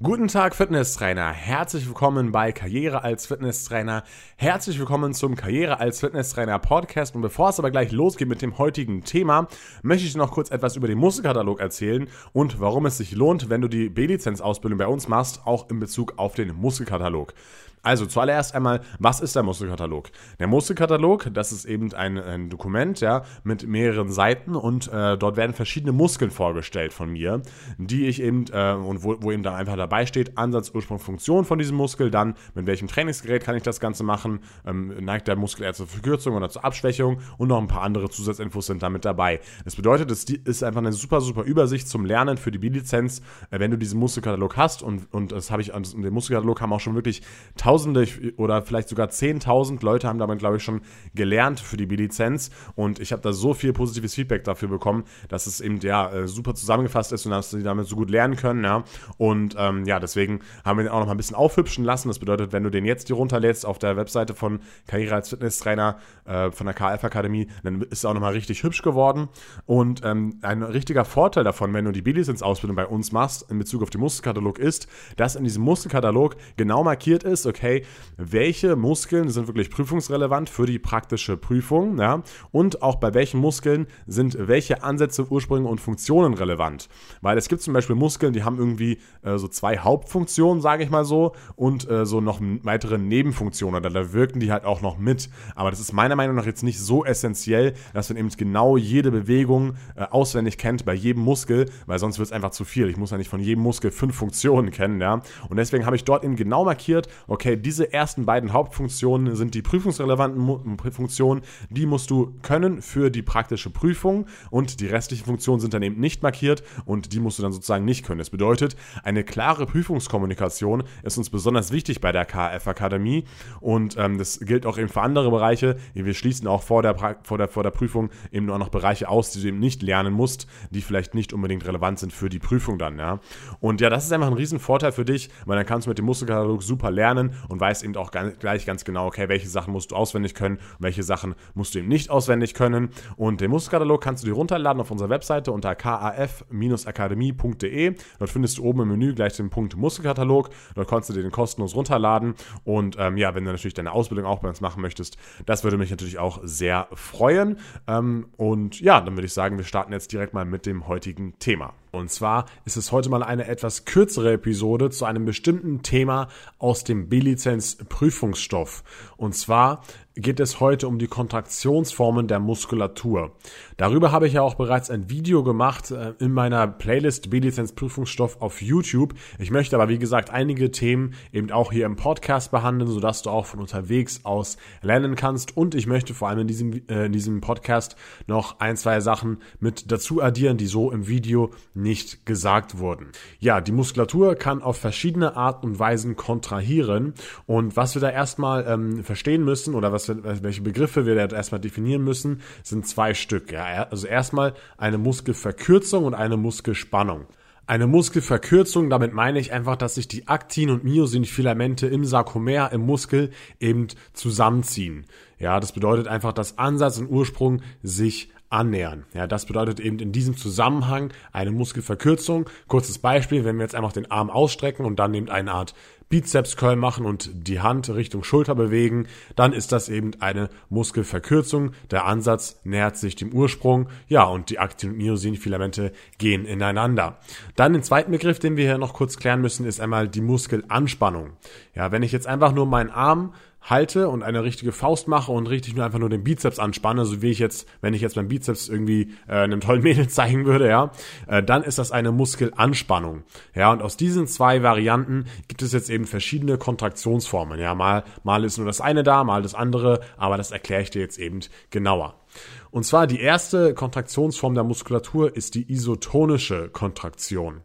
Guten Tag, Fitnesstrainer. Herzlich willkommen bei Karriere als Fitnesstrainer. Herzlich willkommen zum Karriere als Fitnesstrainer Podcast. Und bevor es aber gleich losgeht mit dem heutigen Thema, möchte ich noch kurz etwas über den Muskelkatalog erzählen und warum es sich lohnt, wenn du die B-Lizenz-Ausbildung bei uns machst, auch in Bezug auf den Muskelkatalog. Also zuallererst einmal, was ist der Muskelkatalog? Der Muskelkatalog, das ist eben ein, ein Dokument, ja, mit mehreren Seiten und äh, dort werden verschiedene Muskeln vorgestellt von mir, die ich eben, äh, und wo, wo eben dann einfach dabei steht, Ansatz, Ursprung, Funktion von diesem Muskel, dann mit welchem Trainingsgerät kann ich das Ganze machen, ähm, neigt der Muskel eher zur Verkürzung oder zur Abschwächung und noch ein paar andere Zusatzinfos sind damit dabei. Das bedeutet, es ist einfach eine super, super Übersicht zum Lernen für die B-Lizenz, äh, wenn du diesen Muskelkatalog hast und, und das habe ich, den Muskelkatalog haben auch schon wirklich Tausende oder vielleicht sogar 10.000 Leute haben damit, glaube ich, schon gelernt für die B-Lizenz. Und ich habe da so viel positives Feedback dafür bekommen, dass es eben ja äh, super zusammengefasst ist und dass sie damit so gut lernen können. Ja. Und ähm, ja, deswegen haben wir den auch noch mal ein bisschen aufhübschen lassen. Das bedeutet, wenn du den jetzt hier runterlädst auf der Webseite von Karriere als Fitnesstrainer äh, von der KF Akademie, dann ist es auch noch mal richtig hübsch geworden. Und ähm, ein richtiger Vorteil davon, wenn du die B-Lizenz-Ausbildung bei uns machst, in Bezug auf den Muskelkatalog, ist, dass in diesem Muskelkatalog genau markiert ist, okay, okay, welche Muskeln sind wirklich prüfungsrelevant für die praktische Prüfung, ja, und auch bei welchen Muskeln sind welche Ansätze, Ursprünge und Funktionen relevant. Weil es gibt zum Beispiel Muskeln, die haben irgendwie äh, so zwei Hauptfunktionen, sage ich mal so, und äh, so noch weitere Nebenfunktionen, oder da wirken die halt auch noch mit. Aber das ist meiner Meinung nach jetzt nicht so essentiell, dass man eben genau jede Bewegung äh, auswendig kennt bei jedem Muskel, weil sonst wird es einfach zu viel. Ich muss ja nicht von jedem Muskel fünf Funktionen kennen, ja. Und deswegen habe ich dort eben genau markiert, okay, diese ersten beiden Hauptfunktionen sind die prüfungsrelevanten Funktionen. Die musst du können für die praktische Prüfung und die restlichen Funktionen sind dann eben nicht markiert und die musst du dann sozusagen nicht können. Das bedeutet, eine klare Prüfungskommunikation ist uns besonders wichtig bei der KF Akademie und ähm, das gilt auch eben für andere Bereiche. Wir schließen auch vor der, vor, der, vor der Prüfung eben nur noch Bereiche aus, die du eben nicht lernen musst, die vielleicht nicht unbedingt relevant sind für die Prüfung dann. Ja? Und ja, das ist einfach ein Riesenvorteil für dich, weil dann kannst du mit dem Muskelkatalog super lernen und weißt eben auch gleich ganz genau, okay, welche Sachen musst du auswendig können und welche Sachen musst du eben nicht auswendig können. Und den Musterkatalog kannst du dir runterladen auf unserer Webseite unter kaf-akademie.de. Dort findest du oben im Menü gleich den Punkt Muskelkatalog. Dort kannst du dir den kostenlos runterladen. Und ähm, ja, wenn du natürlich deine Ausbildung auch bei uns machen möchtest, das würde mich natürlich auch sehr freuen. Ähm, und ja, dann würde ich sagen, wir starten jetzt direkt mal mit dem heutigen Thema. Und zwar ist es heute mal eine etwas kürzere Episode zu einem bestimmten Thema aus dem B-Lizenz Prüfungsstoff. Und zwar geht es heute um die Kontraktionsformen der Muskulatur. Darüber habe ich ja auch bereits ein Video gemacht äh, in meiner Playlist B-Lizenz Prüfungsstoff auf YouTube. Ich möchte aber wie gesagt einige Themen eben auch hier im Podcast behandeln, sodass du auch von unterwegs aus lernen kannst. Und ich möchte vor allem in diesem, äh, in diesem Podcast noch ein, zwei Sachen mit dazu addieren, die so im Video nicht gesagt wurden. Ja, die Muskulatur kann auf verschiedene Art und Weisen kontrahieren. Und was wir da erstmal ähm, verstehen müssen oder was welche Begriffe wir erstmal definieren müssen, sind zwei Stück. Ja, also erstmal eine Muskelverkürzung und eine Muskelspannung. Eine Muskelverkürzung, damit meine ich einfach, dass sich die Aktin- und Myosinfilamente im Sarkomer, im Muskel eben zusammenziehen. Ja, das bedeutet einfach, dass Ansatz und Ursprung sich annähern. Ja, das bedeutet eben in diesem Zusammenhang eine Muskelverkürzung. Kurzes Beispiel, wenn wir jetzt einfach den Arm ausstrecken und dann eben eine Art Bizeps Curl machen und die Hand Richtung Schulter bewegen, dann ist das eben eine Muskelverkürzung. Der Ansatz nähert sich dem Ursprung. Ja, und die Aktin- und Myosin-Filamente gehen ineinander. Dann den zweiten Begriff, den wir hier noch kurz klären müssen, ist einmal die Muskelanspannung. Ja, wenn ich jetzt einfach nur meinen Arm halte und eine richtige Faust mache und richtig nur einfach nur den Bizeps anspanne, so wie ich jetzt, wenn ich jetzt meinen Bizeps irgendwie äh, einem tollen Mädel zeigen würde, ja, äh, dann ist das eine Muskelanspannung. Ja, und aus diesen zwei Varianten gibt es jetzt eben verschiedene Kontraktionsformen. Ja, mal, mal ist nur das eine da, mal das andere, aber das erkläre ich dir jetzt eben genauer. Und zwar die erste Kontraktionsform der Muskulatur ist die isotonische Kontraktion.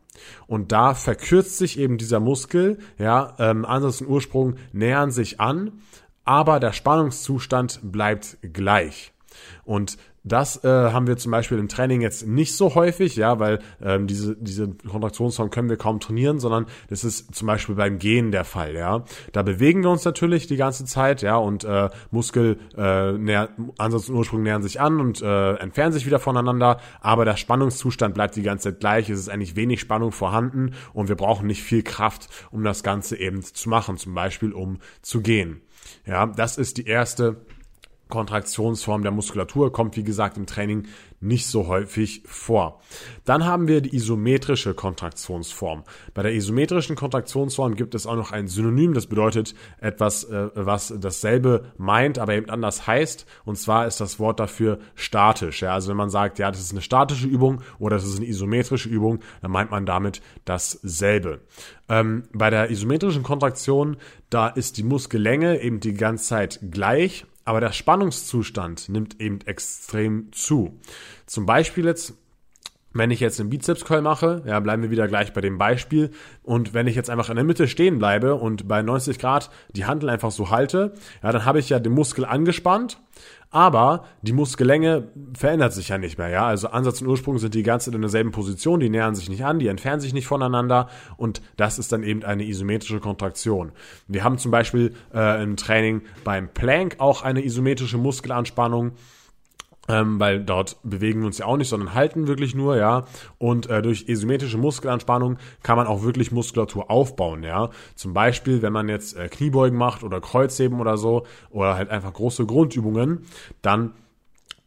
Und da verkürzt sich eben dieser Muskel, ja, ähm, Ansatz und Ursprung nähern sich an, aber der Spannungszustand bleibt gleich. Und Das äh, haben wir zum Beispiel im Training jetzt nicht so häufig, ja, weil ähm, diese, diese Kontraktionsform können wir kaum trainieren, sondern das ist zum Beispiel beim Gehen der Fall, ja. Da bewegen wir uns natürlich die ganze Zeit, ja, und äh, Muskel, äh, näher, Ansatz und Ursprung nähern sich an und äh, entfernen sich wieder voneinander, aber der Spannungszustand bleibt die ganze Zeit gleich. Es ist eigentlich wenig Spannung vorhanden und wir brauchen nicht viel Kraft, um das Ganze eben zu machen, zum Beispiel um zu gehen. Ja, das ist die erste Kontraktionsform der Muskulatur, kommt wie gesagt im Training nicht so häufig vor. Dann haben wir die isometrische Kontraktionsform. Bei der isometrischen Kontraktionsform gibt es auch noch ein Synonym, das bedeutet etwas, äh, was dasselbe meint, aber eben anders heißt. Und zwar ist das Wort dafür statisch. Ja, also wenn man sagt, ja, das ist eine statische Übung oder das ist eine isometrische Übung, dann meint man damit dasselbe. Ähm, bei der isometrischen Kontraktion, da ist die Muskellänge eben die ganze Zeit gleich aber der Spannungszustand nimmt eben extrem zu. Zum Beispiel jetzt, wenn ich jetzt einen Bizeps Curl mache, ja, bleiben wir wieder gleich bei dem Beispiel. Und wenn ich jetzt einfach in der Mitte stehen bleibe und bei 90 Grad die Handel einfach so halte, ja, dann habe ich ja den Muskel angespannt aber die Muskellänge verändert sich ja nicht mehr, ja. Also Ansatz und Ursprung sind die ganze Zeit in derselben Position, die nähern sich nicht an, die entfernen sich nicht voneinander und das ist dann eben eine isometrische Kontraktion. Wir haben zum Beispiel äh, im Training beim Plank auch eine isometrische Muskelanspannung ähm, weil dort bewegen wir uns ja auch nicht, sondern halten wirklich nur, ja. Und äh, durch isometrische Muskelanspannung kann man auch wirklich Muskulatur aufbauen, ja. Zum Beispiel, wenn man jetzt äh, Kniebeugen macht oder Kreuzheben oder so oder halt einfach große Grundübungen, dann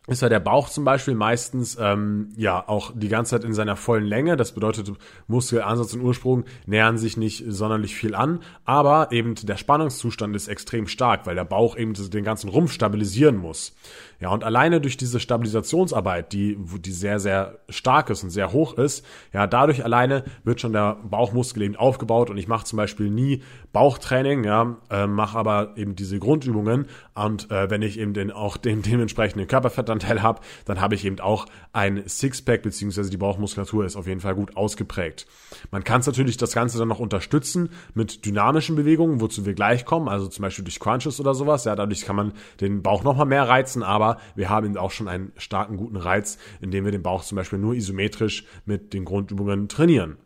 ist ja der Bauch zum Beispiel meistens ähm, ja auch die ganze Zeit in seiner vollen Länge. Das bedeutet, Muskelansatz und Ursprung nähern sich nicht sonderlich viel an, aber eben der Spannungszustand ist extrem stark, weil der Bauch eben den ganzen Rumpf stabilisieren muss. Ja, und alleine durch diese Stabilisationsarbeit, die, die sehr, sehr stark ist und sehr hoch ist, ja, dadurch alleine wird schon der Bauchmuskel eben aufgebaut und ich mache zum Beispiel nie Bauchtraining, ja, äh, mache aber eben diese Grundübungen und äh, wenn ich eben den, auch den dementsprechenden Körperfettanteil habe, dann habe ich eben auch ein Sixpack beziehungsweise die Bauchmuskulatur ist auf jeden Fall gut ausgeprägt. Man kann es natürlich das Ganze dann noch unterstützen mit dynamischen Bewegungen, wozu wir gleich kommen, also zum Beispiel durch Crunches oder sowas, ja, dadurch kann man den Bauch nochmal mehr reizen, aber wir haben eben auch schon einen starken, guten Reiz, indem wir den Bauch zum Beispiel nur isometrisch mit den Grundübungen trainieren.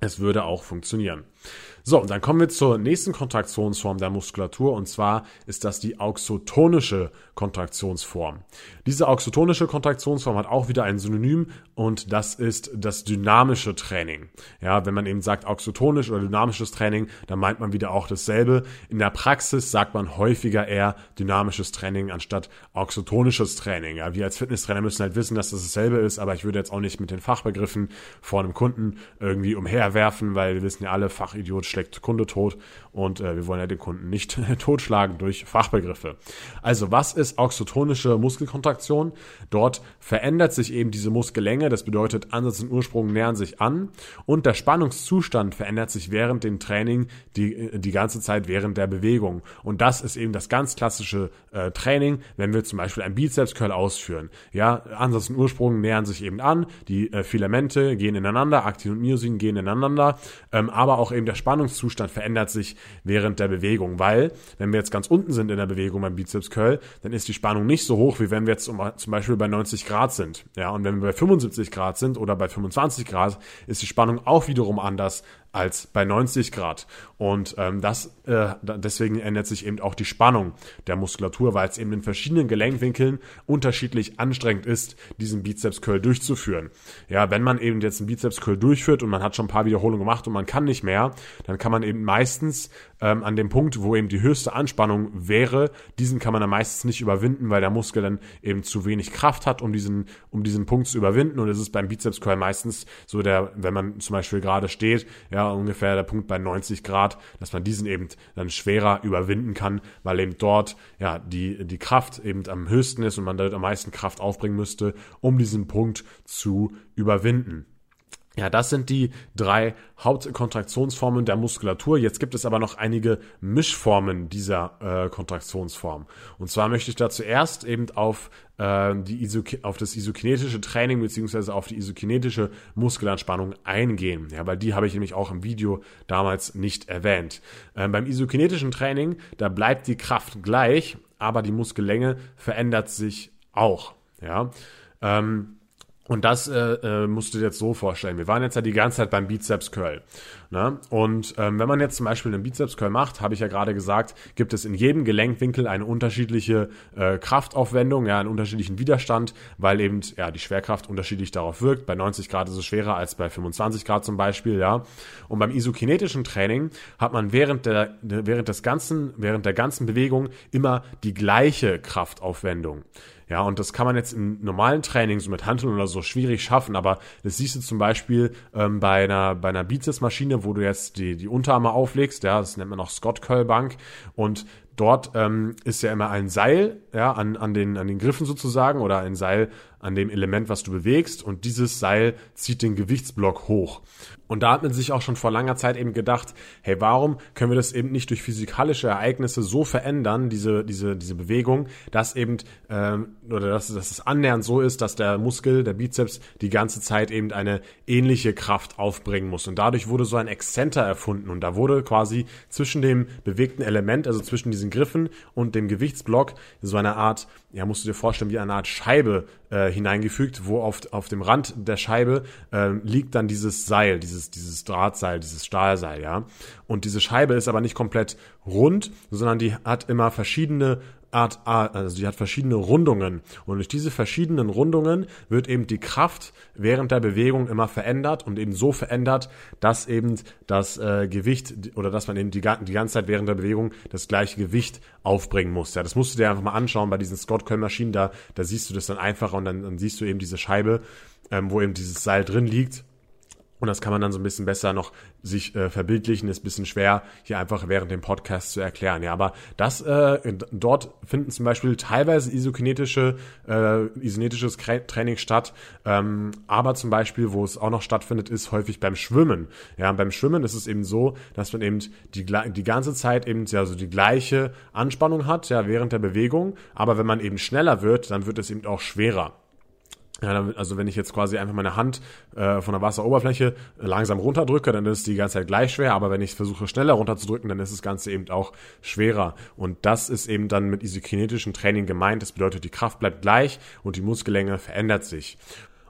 Es würde auch funktionieren. So, und dann kommen wir zur nächsten Kontraktionsform der Muskulatur und zwar ist das die auxotonische Kontraktionsform. Diese auxotonische Kontraktionsform hat auch wieder ein Synonym und das ist das dynamische Training. Ja, wenn man eben sagt auxotonisch oder dynamisches Training, dann meint man wieder auch dasselbe. In der Praxis sagt man häufiger eher dynamisches Training anstatt auxotonisches Training. Ja, wir als Fitnesstrainer müssen halt wissen, dass das dasselbe ist, aber ich würde jetzt auch nicht mit den Fachbegriffen vor einem Kunden irgendwie umherwerfen, weil wir wissen ja alle, Fachidiot schlägt Kunde tot und äh, wir wollen ja den Kunden nicht totschlagen durch Fachbegriffe. Also was ist oxytonische Muskelkontraktion? Dort verändert sich eben diese Muskellänge, das bedeutet Ansatz und Ursprung nähern sich an und der Spannungszustand verändert sich während dem Training die, die ganze Zeit während der Bewegung. Und das ist eben das ganz klassische äh, Training, wenn wir zum Beispiel ein Bizeps Curl ausführen. Ja, Ansatz und Ursprung nähern sich eben an, die äh, Filamente gehen ineinander, Aktin und Myosin gehen ineinander, ähm, aber auch eben der Spannungszustand verändert sich während der Bewegung, weil wenn wir jetzt ganz unten sind in der Bewegung beim Bizeps Curl, dann ist die Spannung nicht so hoch, wie wenn wir jetzt zum Beispiel bei 90 Grad sind. Ja, und wenn wir bei 75 Grad sind oder bei 25 Grad, ist die Spannung auch wiederum anders als bei 90 Grad. Und ähm, das äh, deswegen ändert sich eben auch die Spannung der Muskulatur, weil es eben in verschiedenen Gelenkwinkeln unterschiedlich anstrengend ist, diesen Bizeps Curl durchzuführen. Ja, wenn man eben jetzt einen Bizeps Curl durchführt und man hat schon ein paar Wiederholungen gemacht und man kann nicht mehr, dann kann man eben meistens ähm, an dem Punkt, wo eben die höchste Anspannung wäre, diesen kann man dann meistens nicht überwinden, weil der Muskel dann eben zu wenig Kraft hat, um diesen, um diesen Punkt zu überwinden. Und es ist beim Bizeps Curl meistens so der, wenn man zum Beispiel gerade steht, ja, ungefähr der Punkt bei 90 Grad, dass man diesen eben dann schwerer überwinden kann, weil eben dort, ja, die, die Kraft eben am höchsten ist und man dort am meisten Kraft aufbringen müsste, um diesen Punkt zu überwinden. Ja, das sind die drei Hauptkontraktionsformen der Muskulatur. Jetzt gibt es aber noch einige Mischformen dieser äh, Kontraktionsform. Und zwar möchte ich da zuerst eben auf, äh, die Iso auf das isokinetische Training beziehungsweise auf die isokinetische Muskelanspannung eingehen. Ja, weil die habe ich nämlich auch im Video damals nicht erwähnt. Äh, beim isokinetischen Training, da bleibt die Kraft gleich, aber die Muskellänge verändert sich auch. Ja. Ähm, und das äh, äh, musst du dir jetzt so vorstellen. Wir waren jetzt ja die ganze Zeit beim Bizeps Curl. Ne? Und ähm, wenn man jetzt zum Beispiel einen Bizeps Curl macht, habe ich ja gerade gesagt, gibt es in jedem Gelenkwinkel eine unterschiedliche äh, Kraftaufwendung, ja, einen unterschiedlichen Widerstand, weil eben ja die Schwerkraft unterschiedlich darauf wirkt. Bei 90 Grad ist es schwerer als bei 25 Grad zum Beispiel, ja. Und beim isokinetischen Training hat man während der während des ganzen während der ganzen Bewegung immer die gleiche Kraftaufwendung. Ja, und das kann man jetzt im normalen Training, so mit Handeln oder so, schwierig schaffen. Aber das siehst du zum Beispiel ähm, bei einer, bei einer Bizepsmaschine, wo du jetzt die, die Unterarme auflegst. Ja, das nennt man auch Scott Curl Bank. Und dort ähm, ist ja immer ein Seil ja, an, an, den, an den Griffen sozusagen oder ein Seil an dem Element, was du bewegst. Und dieses Seil zieht den Gewichtsblock hoch. Und da hat man sich auch schon vor langer Zeit eben gedacht, hey, warum können wir das eben nicht durch physikalische Ereignisse so verändern, diese, diese, diese Bewegung, dass eben, ähm, oder dass, dass es annähernd so ist, dass der Muskel, der Bizeps, die ganze Zeit eben eine ähnliche Kraft aufbringen muss. Und dadurch wurde so ein Exzenter erfunden. Und da wurde quasi zwischen dem bewegten Element, also zwischen diesen Griffen und dem Gewichtsblock, so eine Art, ja, musst du dir vorstellen, wie eine Art Scheibe äh, hineingefügt, wo auf, auf dem Rand der Scheibe äh, liegt dann dieses Seil, dieses, dieses Drahtseil, dieses Stahlseil, ja. Und diese Scheibe ist aber nicht komplett rund, sondern die hat immer verschiedene Art, also die hat verschiedene Rundungen. Und durch diese verschiedenen Rundungen wird eben die Kraft während der Bewegung immer verändert und eben so verändert, dass eben das äh, Gewicht oder dass man eben die, die ganze Zeit während der Bewegung das gleiche Gewicht aufbringen muss. Ja, das musst du dir einfach mal anschauen bei diesen Scott Curl Maschinen, da, da siehst du das dann einfacher und dann, dann siehst du eben diese Scheibe, ähm, wo eben dieses Seil drin liegt und das kann man dann so ein bisschen besser noch sich äh, verbildlichen, ist ein bisschen schwer hier einfach während dem Podcast zu erklären. Ja, aber das äh, dort finden zum Beispiel teilweise isokinetische, äh, isokinetisches Training statt, ähm, aber zum Beispiel, wo es auch noch stattfindet, ist häufig beim Schwimmen. Ja, beim Schwimmen ist es eben so, dass man eben die, die ganze Zeit eben ja so die gleiche Anspannung hat, ja, während der Bewegung, aber wenn man eben schneller wird, dann wird es eben auch schwerer. Ja, also wenn ich jetzt quasi einfach meine Hand äh, von der Wasseroberfläche langsam runterdrücke, dann ist die ganze Zeit gleich schwer, aber wenn ich versuche schneller runterzudrücken, dann ist das Ganze eben auch schwerer. Und das ist eben dann mit isokinetischem Training gemeint. Das bedeutet, die Kraft bleibt gleich und die Muskellänge verändert sich.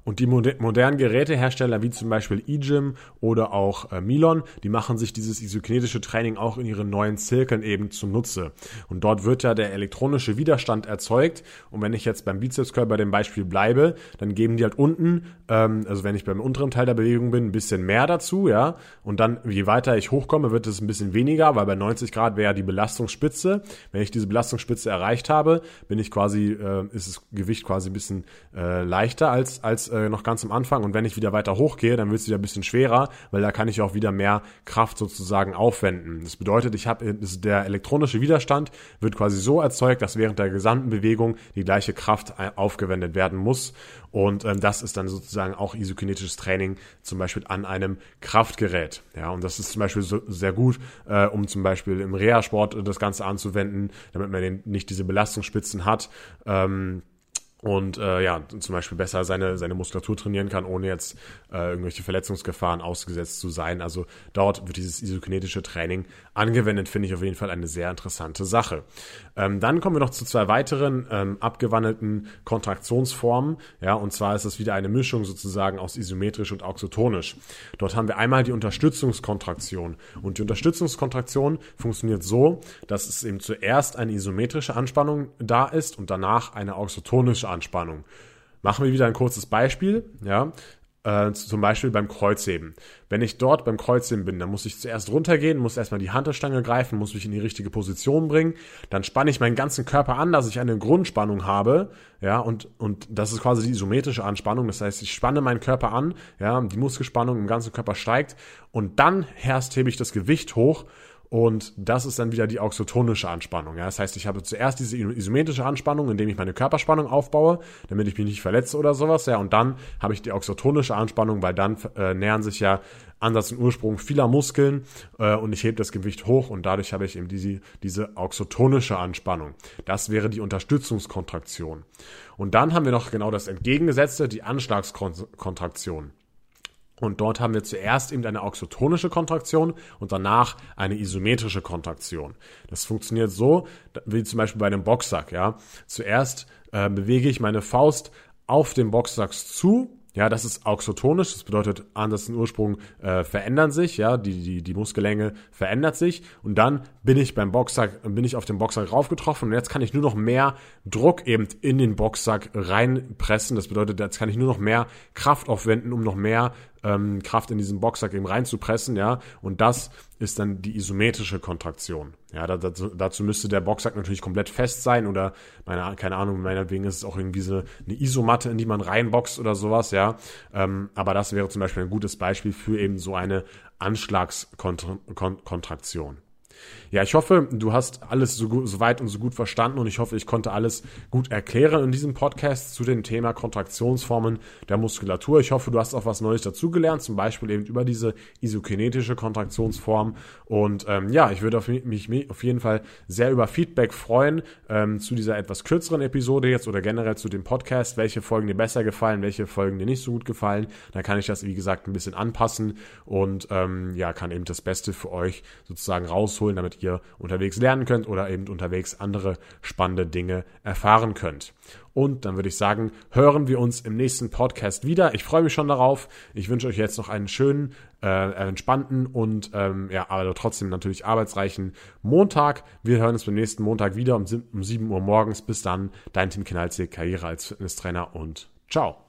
Und die modernen Gerätehersteller wie zum Beispiel eGym oder auch äh, Milon, die machen sich dieses isokinetische Training auch in ihren neuen Zirkeln eben zunutze. Und dort wird ja der elektronische Widerstand erzeugt. Und wenn ich jetzt beim Bizeps Curl bei dem Beispiel bleibe, dann geben die halt unten, ähm, also wenn ich beim unteren Teil der Bewegung bin, ein bisschen mehr dazu, ja. Und dann, je weiter ich hochkomme, wird es ein bisschen weniger, weil bei 90 Grad wäre ja die Belastungsspitze. Wenn ich diese Belastungsspitze erreicht habe, bin ich quasi, äh, ist das Gewicht quasi ein bisschen äh, leichter als, als äh, noch ganz am Anfang und wenn ich wieder weiter hochgehe, dann wird es wieder ein bisschen schwerer, weil da kann ich auch wieder mehr Kraft sozusagen aufwenden. Das bedeutet, ich habe der elektronische Widerstand wird quasi so erzeugt, dass während der gesamten Bewegung die gleiche Kraft äh, aufgewendet werden muss und ähm, das ist dann sozusagen auch isokinetisches Training, zum Beispiel an einem Kraftgerät. Ja, und das ist zum Beispiel so, sehr gut, äh, um zum Beispiel im Reha-Sport das Ganze anzuwenden, damit man den, nicht diese Belastungsspitzen hat. Ähm, und äh, ja, zum Beispiel besser seine, seine Muskulatur trainieren kann, ohne jetzt äh, irgendwelche Verletzungsgefahren ausgesetzt zu sein. Also dort wird dieses isokinetische Training angewendet, finde ich auf jeden Fall eine sehr interessante Sache. Ähm, dann kommen wir noch zu zwei weiteren ähm, abgewandelten Kontraktionsformen. Ja, und zwar ist es wieder eine Mischung sozusagen aus isometrisch und auxotonisch. Dort haben wir einmal die Unterstützungskontraktion. Und die Unterstützungskontraktion funktioniert so, dass es eben zuerst eine isometrische Anspannung da ist und danach eine auxotonische Anspannung. Machen wir wieder ein kurzes Beispiel. Ja, äh, zum Beispiel beim Kreuzheben. Wenn ich dort beim Kreuzheben bin, dann muss ich zuerst runtergehen, muss erstmal die Hantelstange greifen, muss mich in die richtige Position bringen. Dann spanne ich meinen ganzen Körper an, dass ich eine Grundspannung habe. Ja, und, und das ist quasi die isometrische Anspannung. Das heißt, ich spanne meinen Körper an, ja, die Muskelspannung im ganzen Körper steigt und dann erst hebe ich das Gewicht hoch und das ist dann wieder die auxotonische Anspannung. Ja? Das heißt, ich habe zuerst diese isometrische Anspannung, indem ich meine Körperspannung aufbaue, damit ich mich nicht verletze oder sowas. Ja? Und dann habe ich die auxotonische Anspannung, weil dann äh, nähern sich ja Ansatz und Ursprung vieler Muskeln äh, und ich hebe das Gewicht hoch und dadurch habe ich eben diese, diese auxotonische Anspannung. Das wäre die Unterstützungskontraktion. Und dann haben wir noch genau das Entgegengesetzte, die Anschlagskontraktion. Und dort haben wir zuerst eben eine auxotonische Kontraktion und danach eine isometrische Kontraktion. Das funktioniert so, wie zum Beispiel bei einem Boxsack, ja. Zuerst äh, bewege ich meine Faust auf den Boxsack zu ja, das ist auxotonisch, das bedeutet, Andersen Ursprung äh, verändern sich, ja, die, die, die Muskelänge verändert sich und dann bin ich beim Boxsack, bin ich auf den Boxsack raufgetroffen und jetzt kann ich nur noch mehr Druck eben in den Boxsack reinpressen. Das bedeutet, jetzt kann ich nur noch mehr Kraft aufwenden, um noch mehr ähm, Kraft in diesen Boxsack eben reinzupressen, ja. Und das ist dann die isometrische Kontraktion. Ja, dazu, dazu müsste der Boxsack natürlich komplett fest sein oder meine, keine Ahnung, meinetwegen ist es auch irgendwie so eine Isomatte, in die man reinboxt oder sowas, ja. Ähm, aber das wäre zum Beispiel ein gutes Beispiel für eben so eine Anschlagskontraktion. Ja, ich hoffe, du hast alles so, gut, so weit und so gut verstanden und ich hoffe, ich konnte alles gut erklären in diesem Podcast zu dem Thema Kontraktionsformen der Muskulatur. Ich hoffe, du hast auch was Neues dazugelernt, zum Beispiel eben über diese isokinetische Kontraktionsform. Und ähm, ja, ich würde auf mich, mich auf jeden Fall sehr über Feedback freuen ähm, zu dieser etwas kürzeren Episode jetzt oder generell zu dem Podcast, welche Folgen dir besser gefallen, welche Folgen dir nicht so gut gefallen. Dann kann ich das, wie gesagt, ein bisschen anpassen und ähm, ja, kann eben das Beste für euch sozusagen rausholen, damit ihr unterwegs lernen könnt oder eben unterwegs andere spannende Dinge erfahren könnt. Und dann würde ich sagen, hören wir uns im nächsten Podcast wieder. Ich freue mich schon darauf. Ich wünsche euch jetzt noch einen schönen, äh, entspannten und ähm, ja, aber trotzdem natürlich arbeitsreichen Montag. Wir hören uns beim nächsten Montag wieder um, um 7 Uhr morgens. Bis dann, dein Tim Kinalzig, Karriere als Fitnesstrainer und ciao.